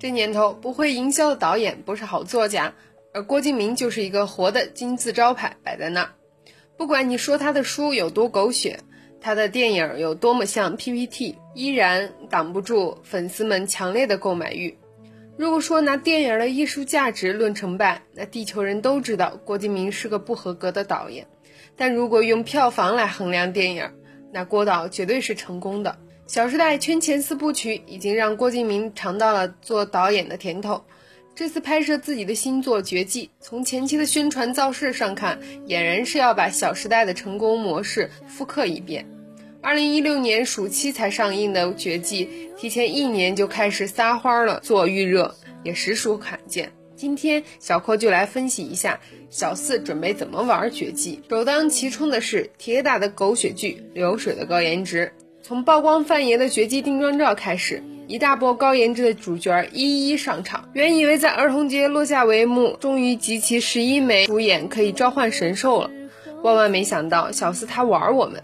这年头不会营销的导演不是好作家，而郭敬明就是一个活的金字招牌摆在那儿。不管你说他的书有多狗血，他的电影有多么像 PPT，依然挡不住粉丝们强烈的购买欲。如果说拿电影的艺术价值论成败，那地球人都知道郭敬明是个不合格的导演。但如果用票房来衡量电影，那郭导绝对是成功的。《小时代》圈钱四部曲已经让郭敬明尝到了做导演的甜头。这次拍摄自己的新作《绝技》，从前期的宣传造势上看，俨然是要把《小时代》的成功模式复刻一遍。二零一六年暑期才上映的《绝技》，提前一年就开始撒欢了做预热，也实属罕见。今天小柯就来分析一下小四准备怎么玩《绝技》。首当其冲的是铁打的狗血剧《流水》的高颜值。从曝光范爷的绝技定妆照开始，一大波高颜值的主角一一上场。原以为在儿童节落下帷幕，终于集齐十一枚主演可以召唤神兽了，万万没想到小四他玩我们。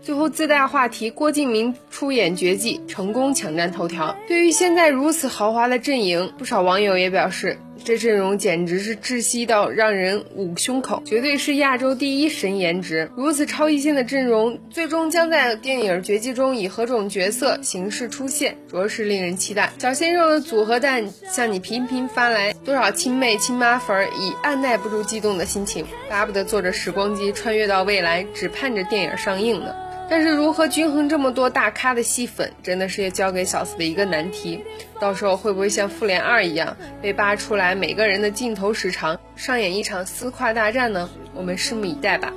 最后自带话题，郭敬明出演绝技，成功抢占头条。对于现在如此豪华的阵营，不少网友也表示，这阵容简直是窒息到让人捂胸口，绝对是亚洲第一神颜值。如此超一线的阵容，最终将在电影绝技中以何种角色形式出现，着实令人期待。小鲜肉的组合弹向你频频发来，多少亲妹亲妈粉已按耐不住激动的心情，巴不得坐着时光机穿越到未来，只盼着电影上映呢。但是如何均衡这么多大咖的戏粉，真的是要交给小四的一个难题。到时候会不会像《复联二》一样被扒出来每个人的镜头时长，上演一场撕胯大战呢？我们拭目以待吧。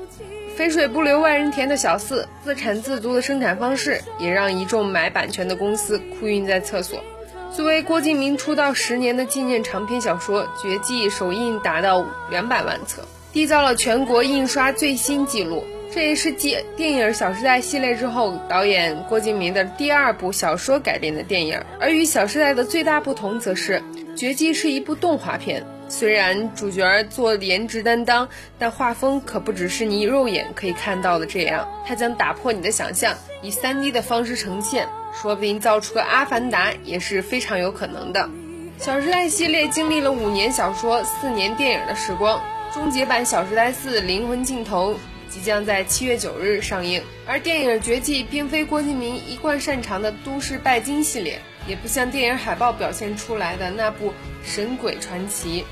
肥水不流外人田的小四，自产自足的生产方式，也让一众买版权的公司哭晕在厕所。作为郭敬明出道十年的纪念长篇小说《绝技》，首印达到两百万册，缔造了全国印刷最新纪录。这也是继电影《小时代》系列之后，导演郭敬明的第二部小说改编的电影。而与《小时代》的最大不同，则是《绝技》是一部动画片。虽然主角做颜值担当，但画风可不只是你肉眼可以看到的这样，它将打破你的想象，以 3D 的方式呈现，说不定造出个《阿凡达》也是非常有可能的。《小时代》系列经历了五年小说、四年电影的时光，终结版《小时代四：灵魂尽头》。即将在七月九日上映，而电影《绝技》并非郭敬明一贯擅长的都市拜金系列，也不像电影海报表现出来的那部神鬼传奇。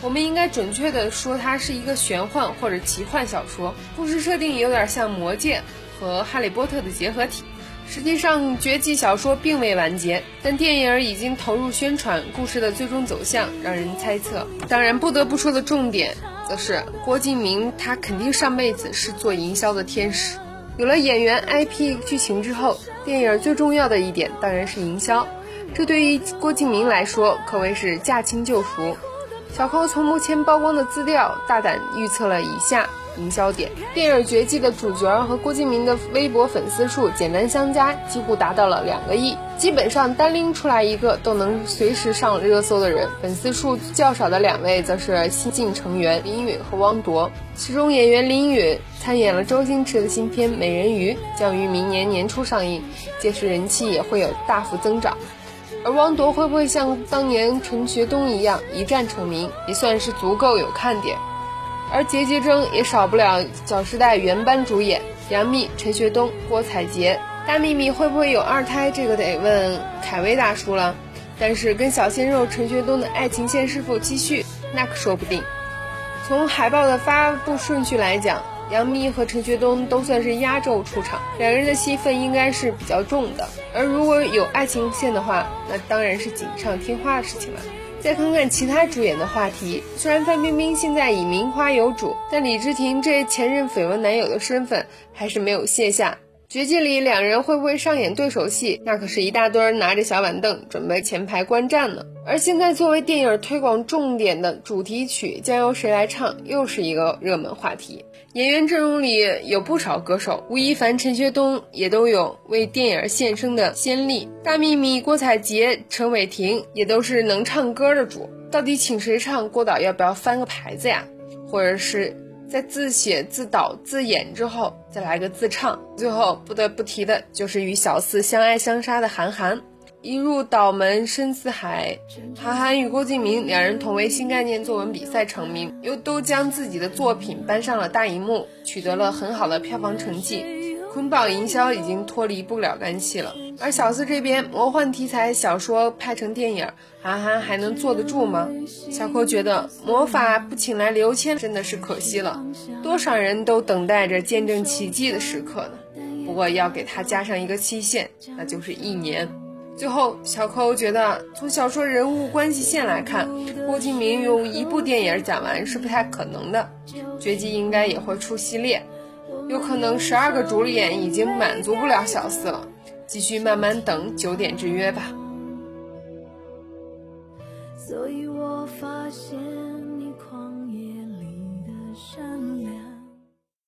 我们应该准确的说，它是一个玄幻或者奇幻小说，故事设定有点像《魔戒》和《哈利波特》的结合体。实际上，《绝技》小说并未完结，但电影已经投入宣传，故事的最终走向让人猜测。当然，不得不说的重点。则是郭敬明，他肯定上辈子是做营销的天使。有了演员、IP、剧情之后，电影最重要的一点当然是营销。这对于郭敬明来说可谓是驾轻就熟。小扣从目前曝光的资料大胆预测了以下。营销点，电影《绝技》的主角和郭敬明的微博粉丝数简单相加，几乎达到了两个亿。基本上单拎出来一个都能随时上热搜的人。粉丝数较少的两位则是新晋成员林允和汪铎。其中演员林允参演了周星驰的新片《美人鱼》，将于明年年初上映，届时人气也会有大幅增长。而汪铎会不会像当年陈学冬一样一战成名，也算是足够有看点。而结节争也少不了《小时代》原班主演杨幂、陈学冬、郭采洁。大幂幂会不会有二胎？这个得问凯威大叔了。但是跟小鲜肉陈学冬的爱情线是否继续，那可说不定。从海报的发布顺序来讲，杨幂和陈学冬都算是压轴出场，两人的戏份应该是比较重的。而如果有爱情线的话，那当然是锦上添花的事情了。再看看其他主演的话题，虽然范冰冰现在已名花有主，但李治廷这前任绯闻男友的身份还是没有卸下。绝技里两人会不会上演对手戏？那可是一大堆拿着小板凳准备前排观战呢。而现在作为电影推广重点的主题曲将由谁来唱，又是一个热门话题。演员阵容里有不少歌手，吴亦凡、陈学冬也都有为电影献声的先例。大幂幂、郭采洁、陈伟霆也都是能唱歌的主。到底请谁唱？郭导要不要翻个牌子呀？或者是？在自写自导自演之后，再来个自唱。最后不得不提的就是与小四相爱相杀的韩寒。一入岛门深似海，韩寒与郭敬明两人同为新概念作文比赛成名，又都将自己的作品搬上了大荧幕，取得了很好的票房成绩，捆绑营销已经脱离不了干系了。而小四这边，魔幻题材小说拍成电影，韩寒还能坐得住吗？小扣觉得魔法不请来刘谦真的是可惜了，多少人都等待着见证奇迹的时刻呢。不过要给他加上一个期限，那就是一年。最后，小扣觉得从小说人物关系线来看，郭敬明用一部电影讲完是不太可能的，绝技应该也会出系列，有可能十二个主演已经满足不了小四了，继续慢慢等九点之约吧。所以我发现。